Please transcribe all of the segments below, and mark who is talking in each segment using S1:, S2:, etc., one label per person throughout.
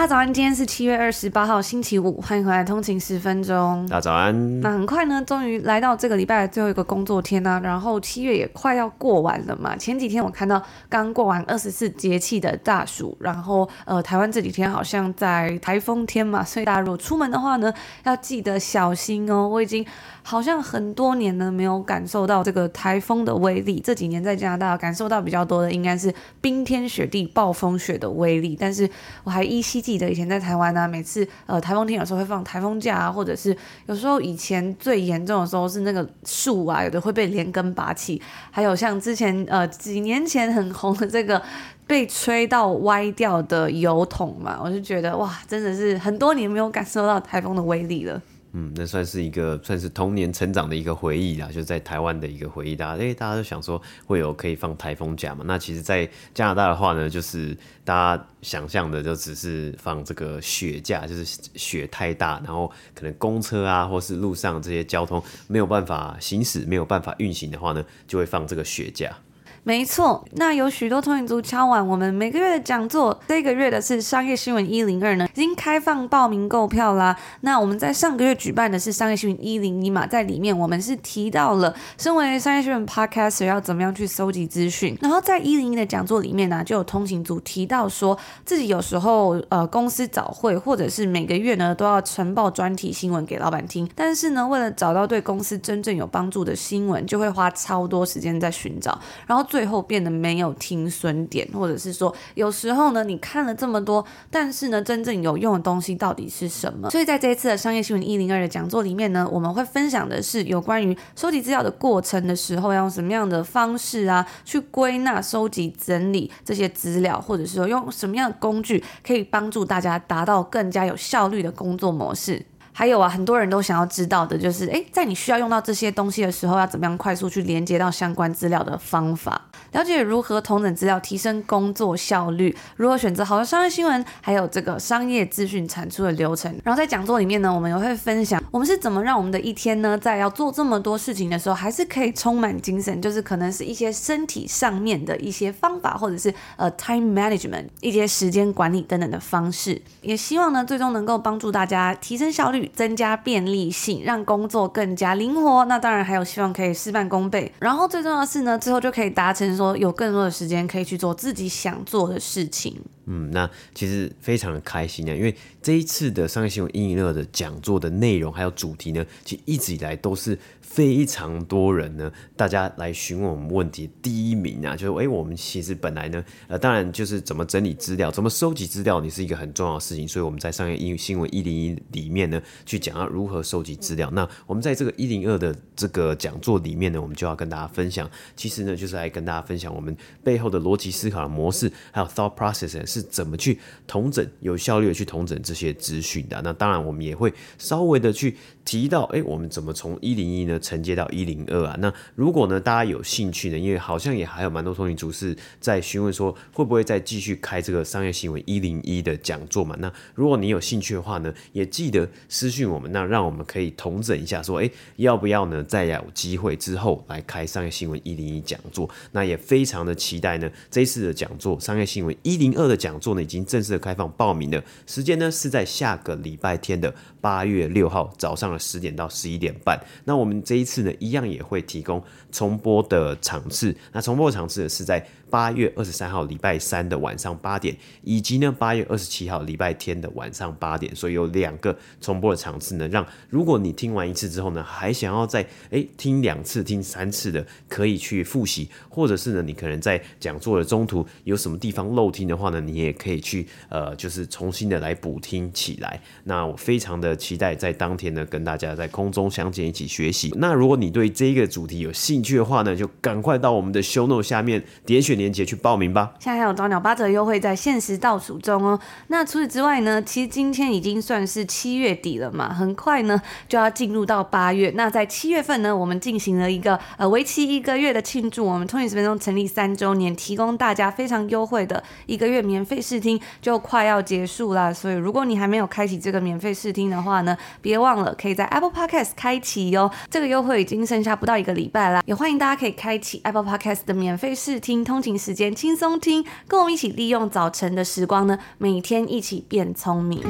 S1: 大家早安，今天是七月二十八号，星期五，欢迎回来通勤十分钟。
S2: 大家早安。
S1: 那很快呢，终于来到这个礼拜的最后一个工作天呢、啊，然后七月也快要过完了嘛。前几天我看到刚过完二十四节气的大暑，然后呃，台湾这几天好像在台风天嘛，所以大家如果出门的话呢，要记得小心哦。我已经好像很多年呢没有感受到这个台风的威力，这几年在加拿大感受到比较多的应该是冰天雪地、暴风雪的威力，但是我还依稀。记得以前在台湾呢、啊，每次呃台风天有时候会放台风假啊，或者是有时候以前最严重的时候是那个树啊，有的会被连根拔起，还有像之前呃几年前很红的这个被吹到歪掉的油桶嘛，我就觉得哇，真的是很多年没有感受到台风的威力了。
S2: 嗯，那算是一个算是童年成长的一个回忆啦，就在台湾的一个回忆。大家，哎，大家都想说会有可以放台风假嘛？那其实，在加拿大的话呢，就是大家想象的就只是放这个雪假，就是雪太大，然后可能公车啊，或是路上这些交通没有办法行驶，没有办法运行的话呢，就会放这个雪假。
S1: 没错，那有许多通勤族敲完，我们每个月的讲座，这个月的是商业新闻一零二呢，已经开放报名购票啦。那我们在上个月举办的是商业新闻一零一嘛，在里面我们是提到了身为商业新闻 podcaster 要怎么样去搜集资讯，然后在一零一的讲座里面呢，就有通勤族提到说自己有时候呃公司早会或者是每个月呢都要晨报专题新闻给老板听，但是呢为了找到对公司真正有帮助的新闻，就会花超多时间在寻找，然后。最后变得没有停损点，或者是说，有时候呢，你看了这么多，但是呢，真正有用的东西到底是什么？所以在这一次的商业新闻一零二的讲座里面呢，我们会分享的是有关于收集资料的过程的时候，要用什么样的方式啊，去归纳、收集、整理这些资料，或者是说用什么样的工具可以帮助大家达到更加有效率的工作模式。还有啊，很多人都想要知道的就是，诶，在你需要用到这些东西的时候，要怎么样快速去连接到相关资料的方法。了解如何同整资料，提升工作效率，如何选择好的商业新闻，还有这个商业资讯产出的流程。然后在讲座里面呢，我们也会分享我们是怎么让我们的一天呢，在要做这么多事情的时候，还是可以充满精神。就是可能是一些身体上面的一些方法，或者是呃 time management 一些时间管理等等的方式。也希望呢，最终能够帮助大家提升效率，增加便利性，让工作更加灵活。那当然还有希望可以事半功倍。然后最重要的是呢，最后就可以达成。说有更多的时间可以去做自己想做的事情。
S2: 嗯，那其实非常的开心啊，因为这一次的商业新闻一零二的讲座的内容还有主题呢，其实一直以来都是非常多人呢，大家来询问我们问题第一名啊，就是哎，我们其实本来呢，呃，当然就是怎么整理资料，怎么收集资料，你是一个很重要的事情，所以我们在商业英语新闻一零一里面呢，去讲要如何收集资料。那我们在这个一零二的这个讲座里面呢，我们就要跟大家分享，其实呢，就是来跟大家分享我们背后的逻辑思考的模式，还有 thought process 是。是怎么去统整、有效率的去统整这些资讯的？那当然，我们也会稍微的去提到，哎，我们怎么从一零一呢承接到一零二啊？那如果呢大家有兴趣呢，因为好像也还有蛮多通勤族是在询问说，会不会再继续开这个商业新闻一零一的讲座嘛？那如果你有兴趣的话呢，也记得私讯我们，那让我们可以统整一下，说，哎，要不要呢再有机会之后来开商业新闻一零一讲座？那也非常的期待呢这一次的讲座，商业新闻一零二的。讲座呢已经正式的开放报名了，时间呢是在下个礼拜天的八月六号早上的十点到十一点半。那我们这一次呢，一样也会提供重播的场次。那重播的场次呢是在八月二十三号礼拜三的晚上八点，以及呢八月二十七号礼拜天的晚上八点。所以有两个重播的场次呢，让如果你听完一次之后呢，还想要再诶听两次、听三次的，可以去复习，或者是呢你可能在讲座的中途有什么地方漏听的话呢，你也可以去呃就是重新的来补听起来。那我非常的期待在当天呢跟大家在空中相见，一起学习。那如果你对这个主题有兴趣的话呢，就赶快到我们的 show note 下面点选链接去报名吧。
S1: 现在还有早鸟八折优惠在限时倒数中哦。那除此之外呢，其实今天已经算是七月底了嘛，很快呢就要进入到八月。那在七月份呢，我们进行了一个呃为期一个月的庆祝，我们通勤十分钟成立三周年，提供大家非常优惠的一个月免费试听，就快要结束啦。所以如果你还没有开启这个免费试听呢的话呢，别忘了可以在 Apple Podcast 开启哟。这个优惠已经剩下不到一个礼拜啦，也欢迎大家可以开启 Apple Podcast 的免费试听，通勤时间轻松听，跟我们一起利用早晨的时光呢，每天一起变聪明。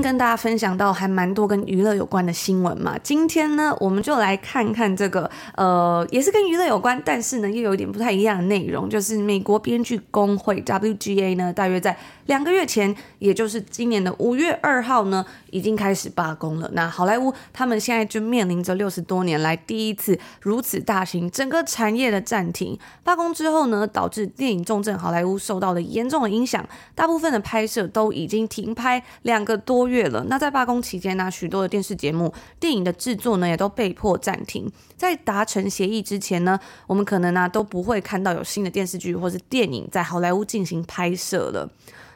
S1: 跟大家分享到还蛮多跟娱乐有关的新闻嘛，今天呢，我们就来看看这个，呃，也是跟娱乐有关，但是呢，又有点不太一样的内容，就是美国编剧工会 WGA 呢，大约在两个月前，也就是今年的五月二号呢，已经开始罢工了。那好莱坞他们现在就面临着六十多年来第一次如此大型整个产业的暂停。罢工之后呢，导致电影重镇好莱坞受到了严重的影响，大部分的拍摄都已经停拍两个多月了。那在罢工期间呢，许多的电视节目、电影的制作呢，也都被迫暂停。在达成协议之前呢，我们可能呢都不会看到有新的电视剧或是电影在好莱坞进行拍摄了。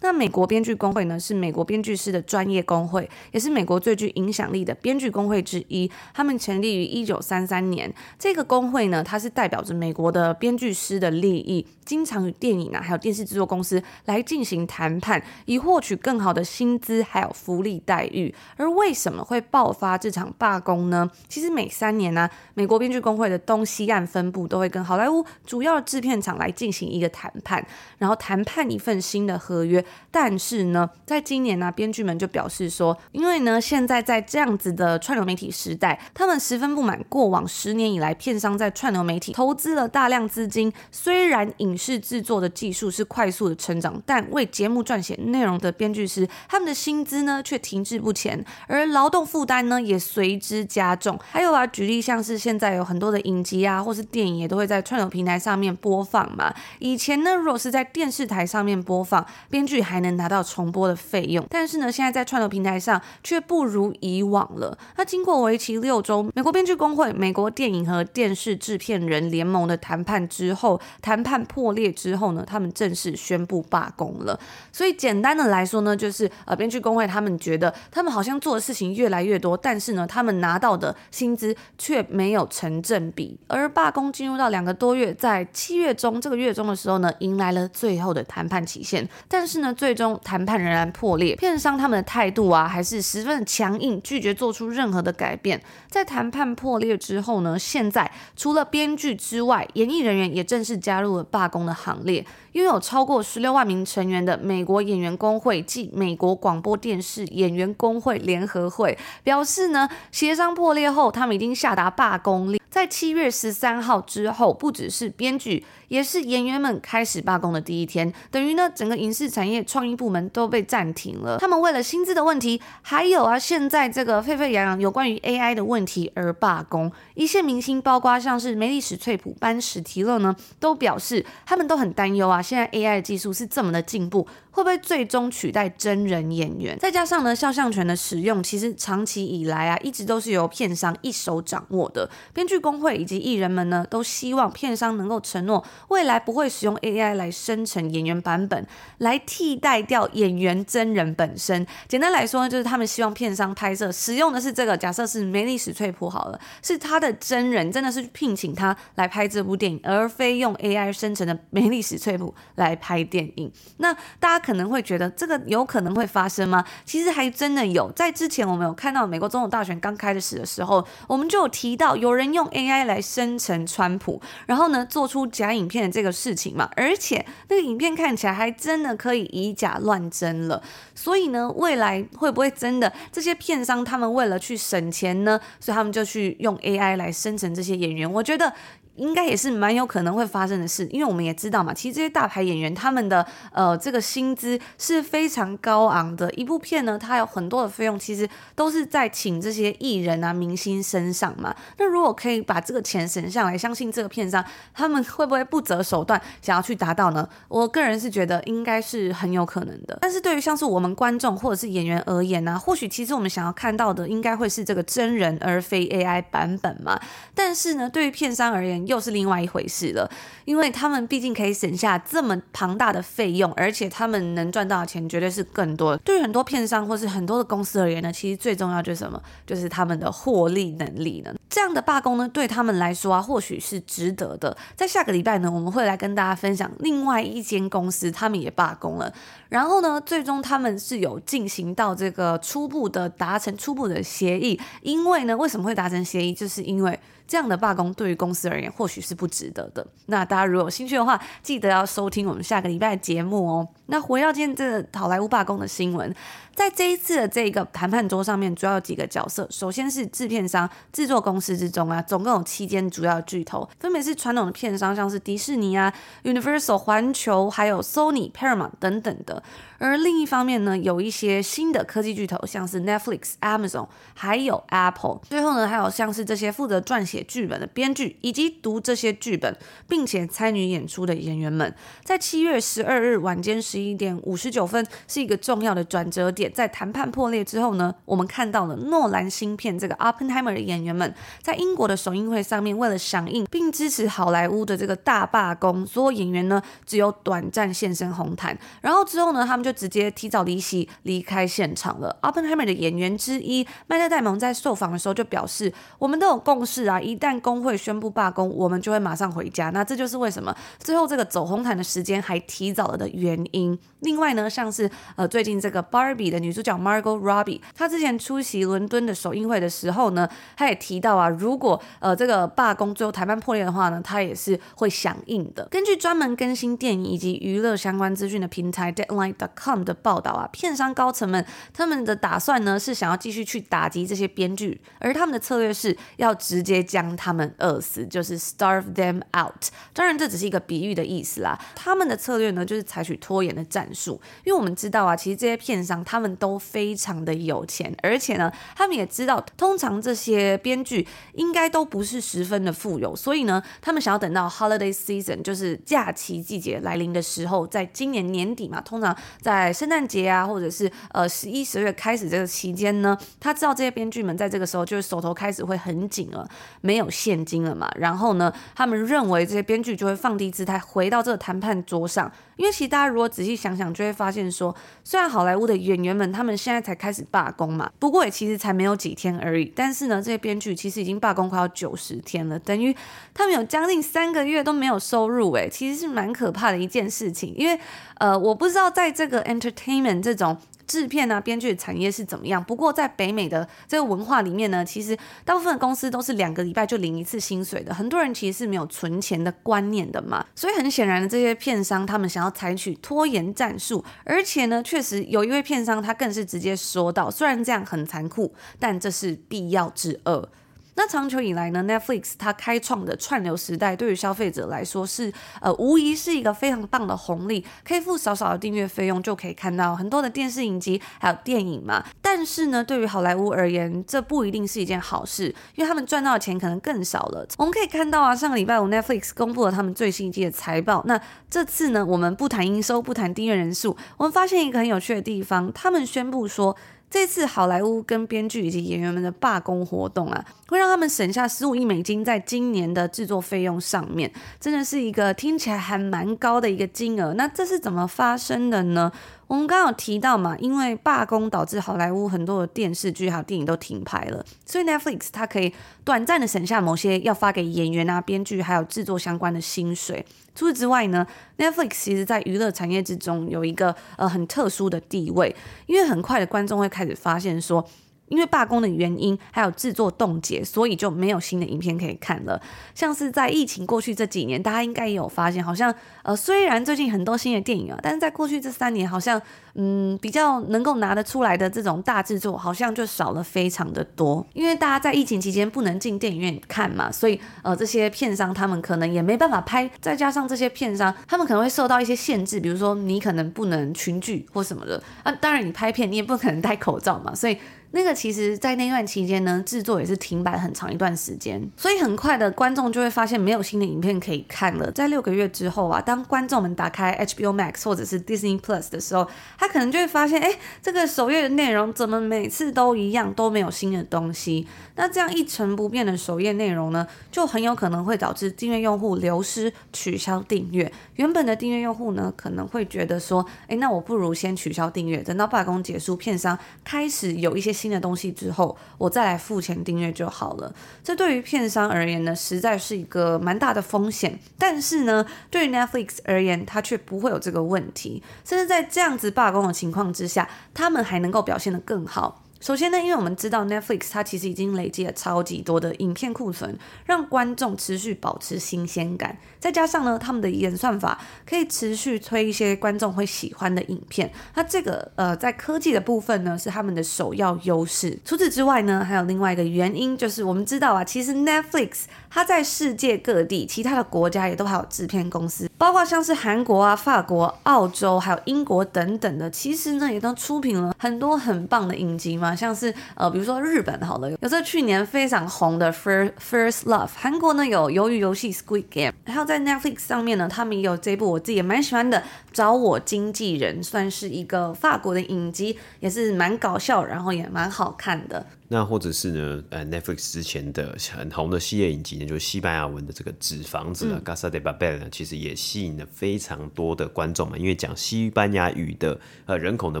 S1: 那美国编剧工会呢，是美国编剧师的专业工会，也是美国最具影响力的编剧工会之一。他们成立于一九三三年。这个工会呢，它是代表着美国的编剧师的利益，经常与电影啊，还有电视制作公司来进行谈判，以获取更好的薪资还有福利待遇。而为什么会爆发这场罢工呢？其实每三年呢、美国编剧工会的东西岸分部都会跟好莱坞主要制片厂来进行一个谈判，然后谈判一份新的合约。但是呢，在今年呢、编剧们就表示说，因为呢，现在在这样子的串流媒体时代，他们十分不满过往十年以来，片商在串流媒体投资了大量资金，虽然影视制作的技术是快速的成长，但为节目撰写内容的编剧师，他们的薪资呢却停滞不前，而劳动负担呢也随之加重。还有啊，举例像是现在有很多的影集啊，或是电影也都会在串流平台上面播放嘛。以前呢，如果是在电视台上面播放，编剧还能拿到重播的费用，但是呢，现在在串流平台上却不如以往了。那经过为期六周，美国编剧工会、美国电影和电视制片人联盟的谈判之后，谈判破裂之后呢，他们正式宣布罢工了。所以简单的来说呢，就是呃，编剧工会他们觉得他们好像做的事情越来越多，但是呢，他们拿到的薪资却没有成正比。而罢工进入到两个多月，在七月中这个月中的时候呢，迎来了最后的谈判期限，但是呢，那最终谈判仍然破裂，片商他们的态度啊还是十分强硬，拒绝做出任何的改变。在谈判破裂之后呢，现在除了编剧之外，演艺人员也正式加入了罢工的行列。拥有超过十六万名成员的美国演员工会暨美国广播电视演员工会联合会表示呢，协商破裂后，他们已经下达罢工令。在七月十三号之后，不只是编剧，也是演员们开始罢工的第一天，等于呢，整个影视产业创意部门都被暂停了。他们为了薪资的问题，还有啊，现在这个沸沸扬扬有关于 AI 的问题而罢工。一线明星，包括像是梅丽史翠普、班史提勒呢，都表示他们都很担忧啊。现在 AI 技术是这么的进步，会不会最终取代真人演员？再加上呢，肖像权的使用，其实长期以来啊，一直都是由片商一手掌握的。编剧工会以及艺人们呢，都希望片商能够承诺，未来不会使用 AI 来生成演员版本，来替代掉演员真人本身。简单来说呢，就是他们希望片商拍摄使用的是这个，假设是梅丽史翠普好了，是他的。真人真的是聘请他来拍这部电影，而非用 AI 生成的梅丽史翠普来拍电影。那大家可能会觉得这个有可能会发生吗？其实还真的有。在之前我们有看到美国总统大选刚开始的时候，我们就有提到有人用 AI 来生成川普，然后呢做出假影片的这个事情嘛。而且那个影片看起来还真的可以以假乱真了。所以呢，未来会不会真的这些片商他们为了去省钱呢？所以他们就去用 AI 来生成这些演员。我觉得。应该也是蛮有可能会发生的事，因为我们也知道嘛，其实这些大牌演员他们的呃这个薪资是非常高昂的，一部片呢，它有很多的费用，其实都是在请这些艺人啊明星身上嘛。那如果可以把这个钱省下来，相信这个片商他们会不会不择手段想要去达到呢？我个人是觉得应该是很有可能的。但是对于像是我们观众或者是演员而言呢、或许其实我们想要看到的应该会是这个真人而非 AI 版本嘛。但是呢，对于片商而言，又是另外一回事了，因为他们毕竟可以省下这么庞大的费用，而且他们能赚到的钱绝对是更多的。对于很多片商或是很多的公司而言呢，其实最重要就是什么？就是他们的获利能力呢。这样的罢工呢，对他们来说啊，或许是值得的。在下个礼拜呢，我们会来跟大家分享另外一间公司，他们也罢工了。然后呢，最终他们是有进行到这个初步的达成初步的协议。因为呢，为什么会达成协议？就是因为。这样的罢工对于公司而言或许是不值得的。那大家如果有兴趣的话，记得要收听我们下个礼拜的节目哦。那回到今天这个好莱坞罢工的新闻。在这一次的这个谈判桌上面，主要有几个角色。首先是制片商、制作公司之中啊，总共有七间主要巨头，分别是传统的片商，像是迪士尼啊、Universal、环球，还有 Sony、Paramount 等等的。而另一方面呢，有一些新的科技巨头，像是 Netflix、Amazon，还有 Apple。最后呢，还有像是这些负责撰写剧本的编剧，以及读这些剧本并且参与演出的演员们。在七月十二日晚间十一点五十九分，是一个重要的转折点。在谈判破裂之后呢，我们看到了诺兰新片这个 Oppenheimer 的演员们在英国的首映会上面，为了响应并支持好莱坞的这个大罢工，所有演员呢只有短暂现身红毯，然后之后呢，他们就直接提早离席离开现场了。Oppenheimer 的演员之一麦特戴蒙在受访的时候就表示：“我们都有共识啊，一旦工会宣布罢工，我们就会马上回家。”那这就是为什么最后这个走红毯的时间还提早了的原因。另外呢，像是呃最近这个 Barbie 的女主角 Margot Robbie，她之前出席伦敦的首映会的时候呢，她也提到啊，如果呃这个罢工最后谈判破裂的话呢，她也是会响应的。根据专门更新电影以及娱乐相关资讯的平台 Deadline com 的报道啊，片商高层们他们的打算呢是想要继续去打击这些编剧，而他们的策略是要直接将他们饿死，就是 starve them out。当然这只是一个比喻的意思啦，他们的策略呢就是采取拖延的战术，因为我们知道啊，其实这些片商他们都非常的有钱，而且呢，他们也知道，通常这些编剧应该都不是十分的富有，所以呢，他们想要等到 holiday season，就是假期季节来临的时候，在今年年底嘛，通常在圣诞节啊，或者是呃十一、十月开始这个期间呢，他知道这些编剧们在这个时候就是手头开始会很紧了，没有现金了嘛，然后呢，他们认为这些编剧就会放低姿态，回到这个谈判桌上。因为其实大家如果仔细想想，就会发现说，虽然好莱坞的演员们他们现在才开始罢工嘛，不过也其实才没有几天而已。但是呢，这些编剧其实已经罢工快要九十天了，等于他们有将近三个月都没有收入，诶，其实是蛮可怕的一件事情。因为呃，我不知道在这个 entertainment 这种。制片啊，编剧的产业是怎么样？不过在北美的这个文化里面呢，其实大部分公司都是两个礼拜就领一次薪水的。很多人其实是没有存钱的观念的嘛，所以很显然的，这些片商他们想要采取拖延战术，而且呢，确实有一位片商他更是直接说到，虽然这样很残酷，但这是必要之恶。那长久以来呢，Netflix 它开创的串流时代，对于消费者来说是呃，无疑是一个非常棒的红利，可以付少少的订阅费用就可以看到很多的电视影集还有电影嘛。但是呢，对于好莱坞而言，这不一定是一件好事，因为他们赚到的钱可能更少了。我们可以看到啊，上个礼拜五 Netflix 公布了他们最新一季的财报。那这次呢，我们不谈营收，不谈订阅人数，我们发现一个很有趣的地方，他们宣布说。这次好莱坞跟编剧以及演员们的罢工活动啊，会让他们省下十五亿美金在今年的制作费用上面，真的是一个听起来还蛮高的一个金额。那这是怎么发生的呢？我们刚刚有提到嘛，因为罢工导致好莱坞很多的电视剧还有电影都停拍了，所以 Netflix 它可以短暂的省下某些要发给演员啊、编剧还有制作相关的薪水。除此之外呢，Netflix 其实在娱乐产业之中有一个呃很特殊的地位，因为很快的观众会开始发现说。因为罢工的原因，还有制作冻结，所以就没有新的影片可以看了。像是在疫情过去这几年，大家应该也有发现，好像呃，虽然最近很多新的电影啊，但是在过去这三年，好像嗯，比较能够拿得出来的这种大制作，好像就少了非常的多。因为大家在疫情期间不能进电影院看嘛，所以呃，这些片商他们可能也没办法拍。再加上这些片商，他们可能会受到一些限制，比如说你可能不能群聚或什么的。啊，当然你拍片你也不可能戴口罩嘛，所以。那个其实，在那段期间呢，制作也是停摆很长一段时间，所以很快的观众就会发现没有新的影片可以看了。在六个月之后啊，当观众们打开 HBO Max 或者是 Disney Plus 的时候，他可能就会发现，哎，这个首页的内容怎么每次都一样，都没有新的东西。那这样一成不变的首页内容呢，就很有可能会导致订阅用户流失、取消订阅。原本的订阅用户呢，可能会觉得说，哎，那我不如先取消订阅，等到罢工结束，片商开始有一些新。新的东西之后，我再来付钱订阅就好了。这对于片商而言呢，实在是一个蛮大的风险。但是呢，对于 Netflix 而言，它却不会有这个问题。甚至在这样子罢工的情况之下，他们还能够表现得更好。首先呢，因为我们知道 Netflix 它其实已经累积了超级多的影片库存，让观众持续保持新鲜感。再加上呢，他们的演算法可以持续推一些观众会喜欢的影片。那这个呃，在科技的部分呢，是他们的首要优势。除此之外呢，还有另外一个原因，就是我们知道啊，其实 Netflix 它在世界各地其他的国家也都还有制片公司，包括像是韩国啊、法国、澳洲还有英国等等的，其实呢也都出品了很多很棒的影集嘛。像是呃，比如说日本好了，有这去年非常红的 First First Love，韩国呢有鱿鱼游戏 Squid Game，还有在 Netflix 上面呢，他们也有这部我自己也蛮喜欢的《找我经纪人》，算是一个法国的影集，也是蛮搞笑，然后也蛮好看的。
S2: 那或者是呢，呃，Netflix 之前的很红的系列影集呢，就是西班牙文的这个《纸房子》啊，嗯，《Casa de Papel》呢，其实也吸引了非常多的观众嘛，因为讲西班牙语的呃人口呢，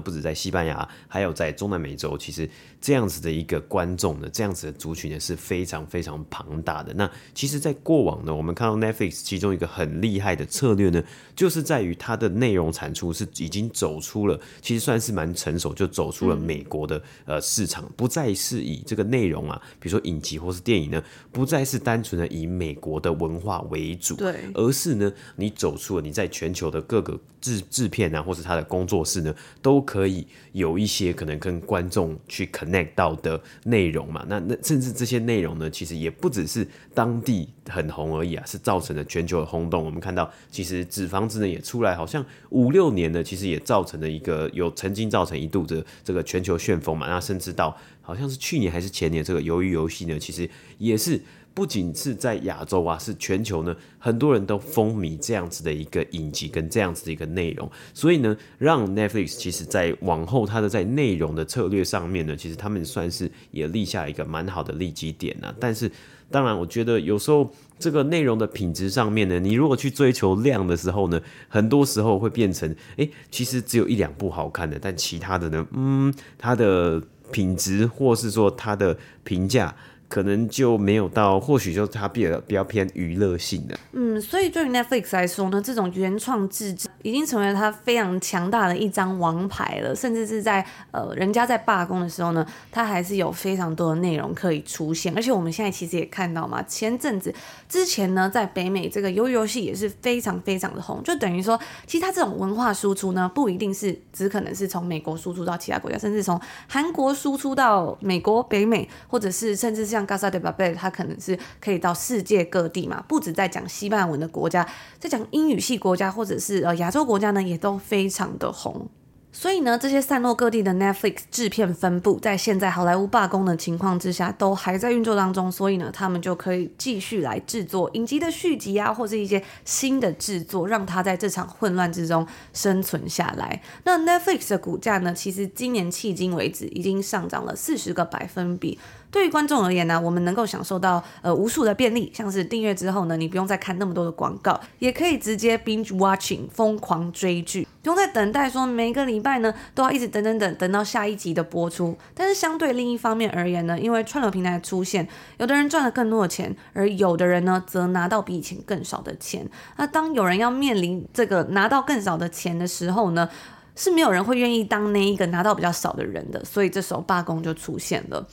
S2: 不止在西班牙，还有在中南美洲，其实这样子的一个观众呢，这样子的族群呢是非常非常庞大的。那其实，在过往呢，我们看到 Netflix 其中一个很厉害的策略呢，就是在于它的内容产出是已经走出了，其实算是蛮成熟，就走出了美国的呃市场，不再是。以这个内容啊，比如说影集或是电影呢，不再是单纯的以美国的文化为主，
S1: 对，
S2: 而是呢，你走出了你在全球的各个制制片啊，或是他的工作室呢，都可以有一些可能跟观众去 connect 到的内容嘛。那那甚至这些内容呢，其实也不只是当地很红而已啊，是造成了全球的轰动。我们看到，其实《纸房子》呢也出来，好像五六年呢，其实也造成了一个有曾经造成一度的这个全球旋风嘛。那甚至到好像是去年还是前年，这个鱿鱼游戏呢，其实也是不仅是在亚洲啊，是全球呢，很多人都风靡这样子的一个影集跟这样子的一个内容，所以呢，让 Netflix 其实在往后它的在内容的策略上面呢，其实他们算是也立下一个蛮好的利基点啊。但是当然，我觉得有时候这个内容的品质上面呢，你如果去追求量的时候呢，很多时候会变成，诶，其实只有一两部好看的，但其他的呢，嗯，它的。品质，或是说它的评价。可能就没有到，或许就它比较比较偏娱乐性的。
S1: 嗯，所以对于 Netflix 来说呢，这种原创自制已经成为它非常强大的一张王牌了。甚至是在呃人家在罢工的时候呢，它还是有非常多的内容可以出现。而且我们现在其实也看到嘛，前阵子之前呢，在北美这个游游戏也是非常非常的红。就等于说，其实它这种文化输出呢，不一定是只可能是从美国输出到其他国家，甚至从韩国输出到美国、北美，或者是甚至是。像 Casa de Papel，它可能是可以到世界各地嘛，不止在讲西班牙文的国家，在讲英语系国家或者是呃亚洲国家呢，也都非常的红。所以呢，这些散落各地的 Netflix 制片分布，在现在好莱坞罢工的情况之下，都还在运作当中。所以呢，他们就可以继续来制作影集的续集啊，或是一些新的制作，让它在这场混乱之中生存下来。那 Netflix 的股价呢，其实今年迄今为止已经上涨了四十个百分比。对于观众而言呢，我们能够享受到呃无数的便利，像是订阅之后呢，你不用再看那么多的广告，也可以直接 binge watching 疯狂追剧。不用再等待说每个礼拜呢都要一直等等等等到下一集的播出。但是相对另一方面而言呢，因为串流平台出现，有的人赚了更多的钱，而有的人呢则拿到比以前更少的钱。那当有人要面临这个拿到更少的钱的时候呢，是没有人会愿意当那一个拿到比较少的人的，所以这时候罢工就出现了。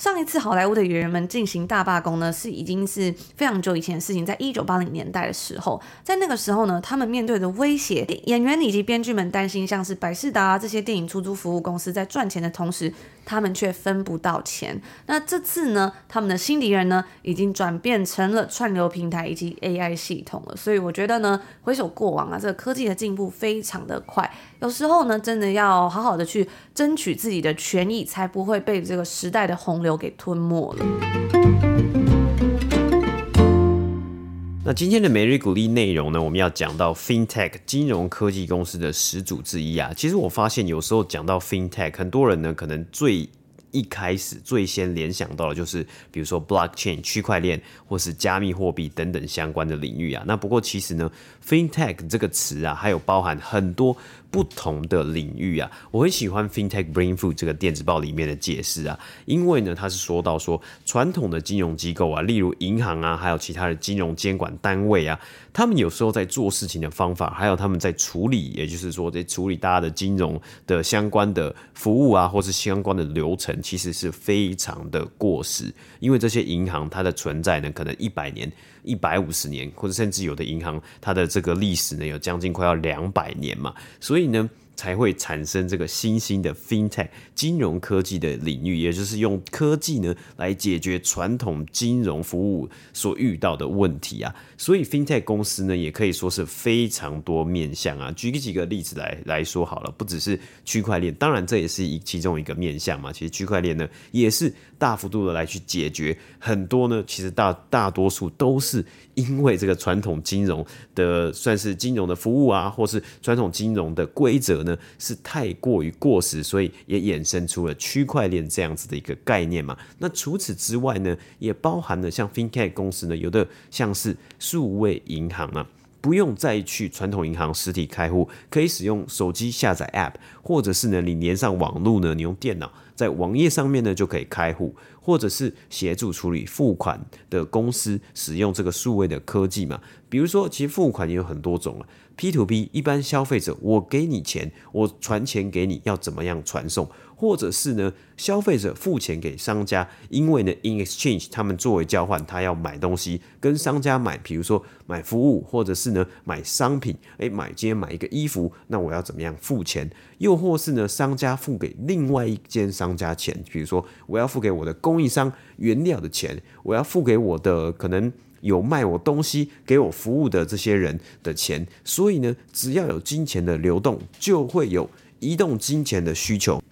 S1: 上一次好莱坞的演员们进行大罢工呢，是已经是非常久以前的事情，在一九八零年代的时候，在那个时候呢，他们面对的威胁，演员以及编剧们担心，像是百事达这些电影出租服务公司在赚钱的同时，他们却分不到钱。那这次呢，他们的新敌人呢，已经转变成了串流平台以及 AI 系统了。所以我觉得呢，回首过往啊，这个科技的进步非常的快，有时候呢，真的要好好的去争取自己的权益，才不会被这个时代的洪流。给吞没了。
S2: 那今天的每日鼓励内容呢，我们要讲到 FinTech 金融科技公司的始祖之一啊。其实我发现有时候讲到 FinTech，很多人呢可能最一开始最先联想到的就是，比如说 Blockchain 区块链或是加密货币等等相关的领域啊。那不过其实呢，FinTech 这个词啊，还有包含很多。不同的领域啊，我很喜欢 FinTech Brain Food 这个电子报里面的解释啊，因为呢，他是说到说传统的金融机构啊，例如银行啊，还有其他的金融监管单位啊，他们有时候在做事情的方法，还有他们在处理，也就是说在处理大家的金融的相关的服务啊，或是相关的流程，其实是非常的过时，因为这些银行它的存在呢，可能一百年。一百五十年，或者甚至有的银行，它的这个历史呢，有将近快要两百年嘛，所以呢。才会产生这个新兴的 FinTech 金融科技的领域，也就是用科技呢来解决传统金融服务所遇到的问题啊。所以 FinTech 公司呢也可以说是非常多面向啊。举几个例子来来说好了，不只是区块链，当然这也是一其中一个面向嘛。其实区块链呢也是大幅度的来去解决很多呢，其实大大多数都是因为这个传统金融的算是金融的服务啊，或是传统金融的规则呢。是太过于过时，所以也衍生出了区块链这样子的一个概念嘛。那除此之外呢，也包含了像 FinTech 公司呢，有的像是数位银行啊，不用再去传统银行实体开户，可以使用手机下载 App，或者是呢，你连上网络呢，你用电脑在网页上面呢就可以开户，或者是协助处理付款的公司使用这个数位的科技嘛。比如说，其实付款也有很多种了。P to P，一般消费者，我给你钱，我传钱给你，要怎么样传送？或者是呢，消费者付钱给商家，因为呢，in exchange，他们作为交换，他要买东西，跟商家买，比如说买服务，或者是呢买商品，诶，买今天买一个衣服，那我要怎么样付钱？又或是呢，商家付给另外一间商家钱，比如说我要付给我的供应商原料的钱，我要付给我的可能。有卖我东西给我服务的这些人的钱，所以呢，只要有金钱的流动，就会有移动金钱的需求。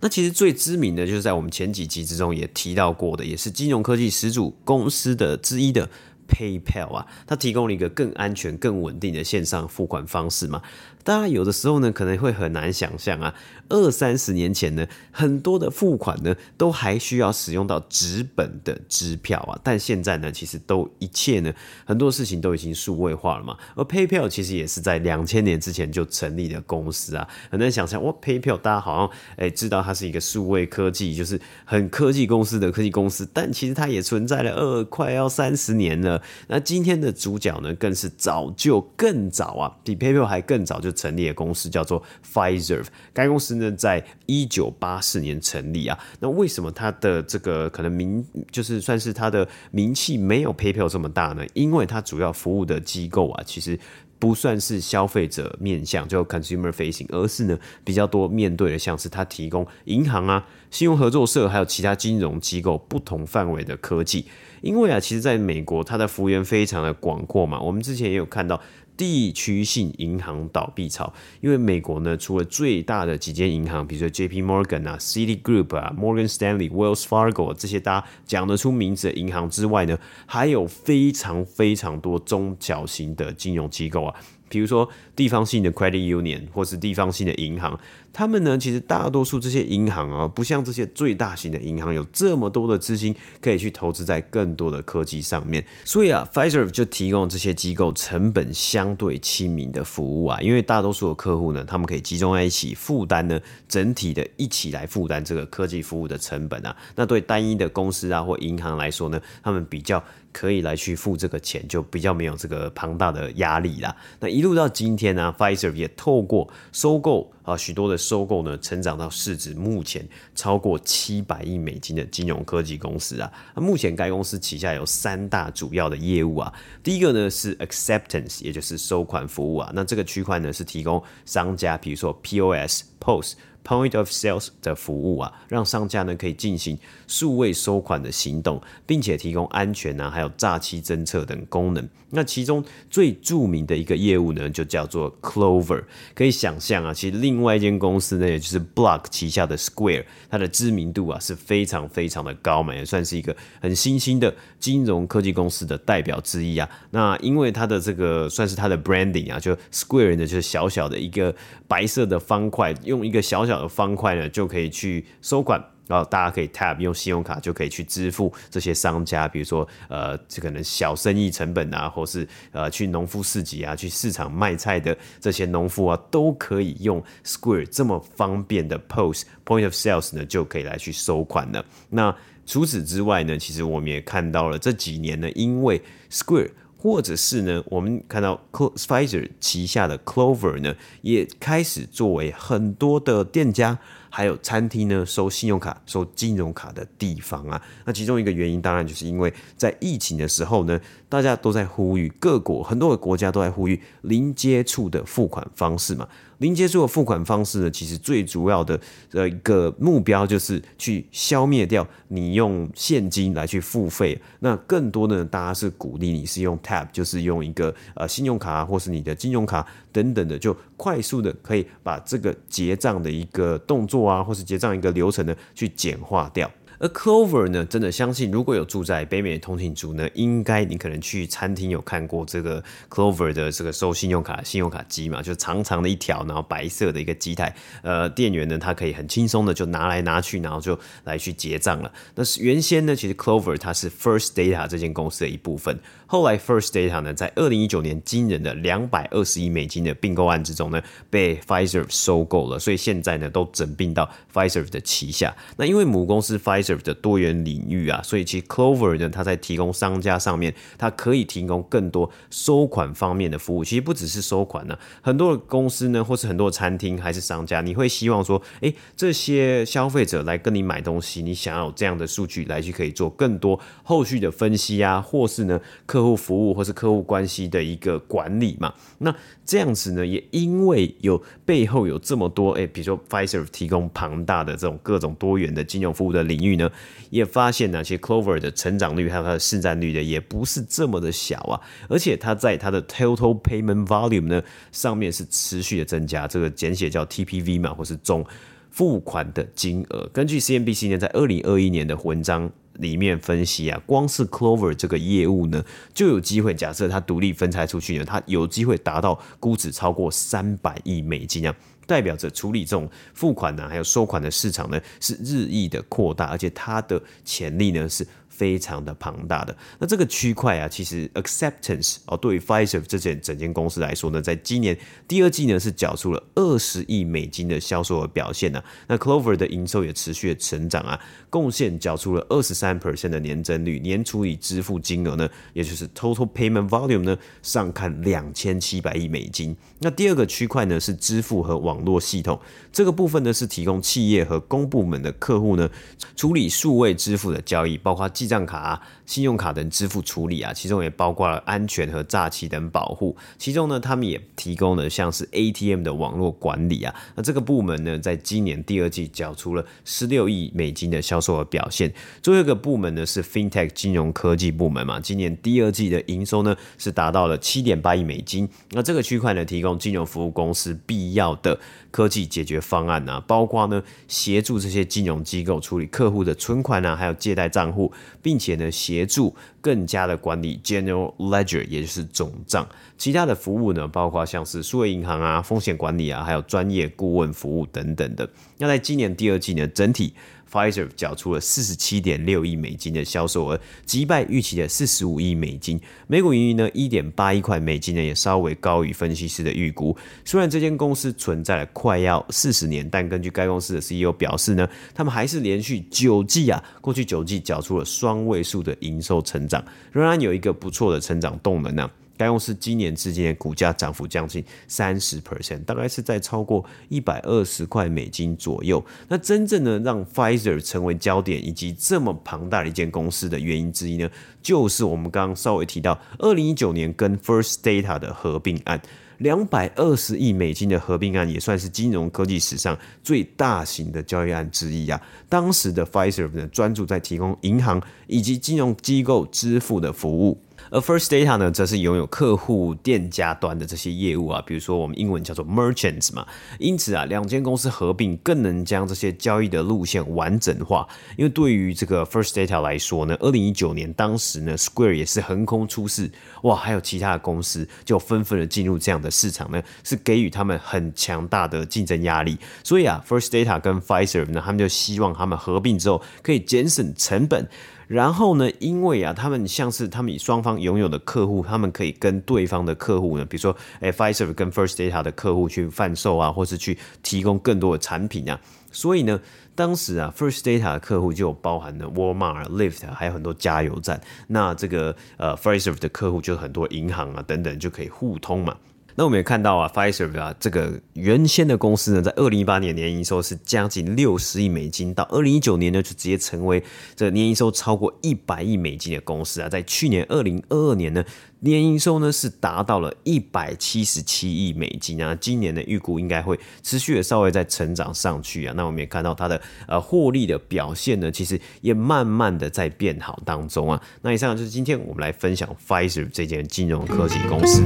S2: 那其实最知名的就是在我们前几集之中也提到过的，也是金融科技始祖公司的之一的 PayPal 啊，它提供了一个更安全、更稳定的线上付款方式嘛。大家有的时候呢，可能会很难想象啊，二三十年前呢，很多的付款呢，都还需要使用到纸本的支票啊。但现在呢，其实都一切呢，很多事情都已经数位化了嘛。而 PayPal 其实也是在两千年之前就成立的公司啊。很难想象，哇，PayPal 大家好像哎知道它是一个数位科技，就是很科技公司的科技公司，但其实它也存在了二快要三十年了。那今天的主角呢，更是早就更早啊，比 PayPal 还更早就。成立的公司叫做 Pfizer，该公司呢在一九八四年成立啊。那为什么它的这个可能名就是算是它的名气没有 PayPal 这么大呢？因为它主要服务的机构啊，其实不算是消费者面向，就 consumer facing，而是呢比较多面对的，像是它提供银行啊、信用合作社还有其他金融机构不同范围的科技。因为啊，其实在美国它的幅员非常的广阔嘛，我们之前也有看到。地区性银行倒闭潮，因为美国呢，除了最大的几间银行，比如说 J P Morgan 啊、City Group 啊、Morgan Stanley、Wells Fargo 这些大家讲得出名字的银行之外呢，还有非常非常多中小型的金融机构啊。比如说地方性的 credit union 或是地方性的银行，他们呢，其实大多数这些银行啊，不像这些最大型的银行有这么多的资金可以去投资在更多的科技上面。所以啊，Fiser 就提供这些机构成本相对亲民的服务啊，因为大多数的客户呢，他们可以集中在一起负担呢，整体的一起来负担这个科技服务的成本啊。那对单一的公司啊或银行来说呢，他们比较。可以来去付这个钱，就比较没有这个庞大的压力啦。那一路到今天呢、啊，Fiser 也透过收购啊许多的收购呢，成长到市值目前超过七百亿美金的金融科技公司啊。那目前该公司旗下有三大主要的业务啊，第一个呢是 Acceptance，也就是收款服务啊。那这个区块呢是提供商家，比如说 POS、POS。Point of Sales 的服务啊，让商家呢可以进行数位收款的行动，并且提供安全啊，还有诈欺侦测等功能。那其中最著名的一个业务呢，就叫做 Clover。可以想象啊，其实另外一间公司呢，也就是 Block 旗下的 Square，它的知名度啊是非常非常的高嘛，也算是一个很新兴的金融科技公司的代表之一啊。那因为它的这个算是它的 branding 啊，就 Square 呢就是小小的一个白色的方块，用一个小小的方块呢，就可以去收款，然后大家可以 tap 用信用卡就可以去支付这些商家，比如说呃，这可能小生意成本啊，或是呃去农夫市集啊，去市场卖菜的这些农夫啊，都可以用 Square 这么方便的 POS Point of Sales 呢，就可以来去收款了。那除此之外呢，其实我们也看到了这几年呢，因为 Square 或者是呢，我们看到 Spicer 旗下的 Clover 呢，也开始作为很多的店家还有餐厅呢收信用卡、收金融卡的地方啊。那其中一个原因，当然就是因为在疫情的时候呢，大家都在呼吁各国很多的国家都在呼吁零接触的付款方式嘛。零接触的付款方式呢，其实最主要的呃一个目标就是去消灭掉你用现金来去付费。那更多的呢，大家是鼓励你是用 Tap，就是用一个呃信用卡或是你的金融卡等等的，就快速的可以把这个结账的一个动作啊，或是结账一个流程呢，去简化掉。而 Clover 呢，真的相信，如果有住在北美的通勤族呢，应该你可能去餐厅有看过这个 Clover 的这个收信用卡信用卡机嘛，就长长的一条，然后白色的一个机台，呃，店员呢，他可以很轻松的就拿来拿去，然后就来去结账了。那是原先呢，其实 Clover 它是 First Data 这间公司的一部分，后来 First Data 呢，在二零一九年惊人的两百二十亿美金的并购案之中呢，被 Pfizer 收购了，所以现在呢，都整并到 Pfizer 的旗下。那因为母公司 Pfizer serve 的多元领域啊，所以其实 Clover 呢，它在提供商家上面，它可以提供更多收款方面的服务。其实不只是收款呢、啊，很多的公司呢，或是很多的餐厅还是商家，你会希望说，哎，这些消费者来跟你买东西，你想要有这样的数据来去可以做更多后续的分析啊，或是呢客户服务或是客户关系的一个管理嘛。那这样子呢，也因为有背后有这么多，哎，比如说 Fiser 提供庞大的这种各种多元的金融服务的领域。呢，也发现呢，其实 Clover 的成长率还有它的市占率呢，也不是这么的小啊，而且它在它的 Total Payment Volume 呢上面是持续的增加，这个简写叫 TPV 嘛，或是总付款的金额。根据 CNBC 呢，在二零二一年的文章里面分析啊，光是 Clover 这个业务呢，就有机会，假设它独立分拆出去呢，它有机会达到估值超过三百亿美金啊。代表着处理这种付款呢，还有收款的市场呢，是日益的扩大，而且它的潜力呢是。非常的庞大的，那这个区块啊，其实 acceptance 哦，对于 Fiserv 这间整间公司来说呢，在今年第二季呢是缴出了二十亿美金的销售额表现呢、啊。那 Clover 的营收也持续的成长啊，贡献缴出了二十三 percent 的年增率，年处理支付金额呢，也就是 total payment volume 呢，上看两千七百亿美金。那第二个区块呢是支付和网络系统，这个部分呢是提供企业和公部门的客户呢处理数位支付的交易，包括记账卡啊。信用卡等支付处理啊，其中也包括了安全和诈欺等保护。其中呢，他们也提供了像是 ATM 的网络管理啊。那这个部门呢，在今年第二季缴出了十六亿美金的销售额表现。最后一个部门呢是 FinTech 金融科技部门嘛，今年第二季的营收呢是达到了七点八亿美金。那这个区块呢，提供金融服务公司必要的科技解决方案啊，包括呢协助这些金融机构处理客户的存款啊，还有借贷账户，并且呢协。协助更加的管理 General Ledger，也就是总账。其他的服务呢，包括像是数位银行啊、风险管理啊，还有专业顾问服务等等的。那在今年第二季呢，整体 Fiserv 缴出了四十七点六亿美金的销售额，击败预期的四十五亿美金。每股盈余呢，一点八一块美金呢，也稍微高于分析师的预估。虽然这间公司存在了快要四十年，但根据该公司的 CEO 表示呢，他们还是连续九季啊，过去九季缴出了双位数的营收成长，仍然有一个不错的成长动能呢、该公司今年至今的股价涨幅将近三十 percent，大概是在超过一百二十块美金左右。那真正的让 Fiser 成为焦点以及这么庞大的一间公司的原因之一呢，就是我们刚刚稍微提到，二零一九年跟 First Data 的合并案，两百二十亿美金的合并案，也算是金融科技史上最大型的交易案之一啊。当时的 Fiser 呢，专注在提供银行以及金融机构支付的服务。而 First Data 呢，则是拥有客户店家端的这些业务啊，比如说我们英文叫做 Merchants 嘛。因此啊，两间公司合并更能将这些交易的路线完整化。因为对于这个 First Data 来说呢，二零一九年当时呢，Square 也是横空出世，哇，还有其他的公司就纷纷的进入这样的市场呢，是给予他们很强大的竞争压力。所以啊，First Data 跟 Fiserv 呢，他们就希望他们合并之后可以节省成本。然后呢，因为啊，他们像是他们以双方拥有的客户，他们可以跟对方的客户呢，比如说，哎，Fiserv 跟 First Data 的客户去贩售啊，或是去提供更多的产品啊。所以呢，当时啊，First Data 的客户就包含了 Walmart、Lyft，还有很多加油站。那这个呃 f i s e r 的客户就很多银行啊等等，就可以互通嘛。那我们也看到啊，FISER 啊，这个原先的公司呢，在二零一八年年营收是将近六十亿美金，到二零一九年呢，就直接成为这个年营收超过一百亿美金的公司啊。在去年二零二二年呢，年营收呢是达到了一百七十七亿美金啊。今年的预估应该会持续的稍微再成长上去啊。那我们也看到它的呃获利的表现呢，其实也慢慢的在变好当中啊。那以上就是今天我们来分享 FISER 这间金融科技公司。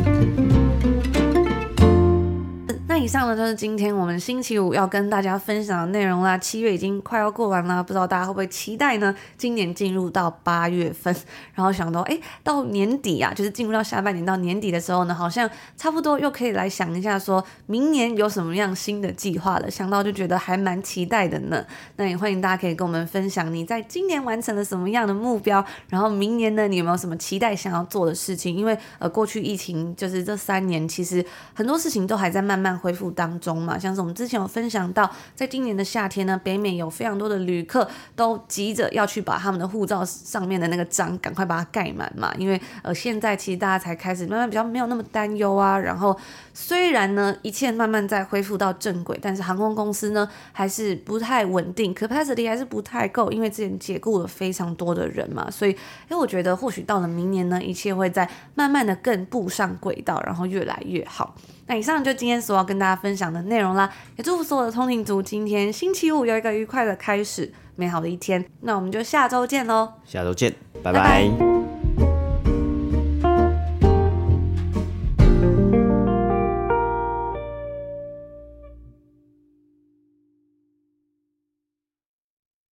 S1: 那以上呢，就是今天我们星期五要跟大家分享的内容啦。七月已经快要过完了，不知道大家会不会期待呢？今年进入到八月份，然后想到，哎，到年底啊，就是进入到下半年到年底的时候呢，好像差不多又可以来想一下，说明年有什么样新的计划了。想到就觉得还蛮期待的呢。那也欢迎大家可以跟我们分享，你在今年完成了什么样的目标，然后明年呢，你有没有什么期待想要做的事情？因为呃，过去疫情就是这三年，其实很多事情都还在慢慢恢复。当中嘛，像是我们之前有分享到，在今年的夏天呢，北美有非常多的旅客都急着要去把他们的护照上面的那个章赶快把它盖满嘛，因为呃现在其实大家才开始慢慢比较没有那么担忧啊。然后虽然呢一切慢慢在恢复到正轨，但是航空公司呢还是不太稳定，capacity 还是不太够，因为之前解雇了非常多的人嘛，所以因为我觉得或许到了明年呢，一切会在慢慢的更步上轨道，然后越来越好。那以上就今天所要跟大家分享的内容啦，也祝福所有的通勤族今天星期五有一个愉快的开始，美好的一天。那我们就下周见喽，
S2: 下周见，拜拜。拜拜。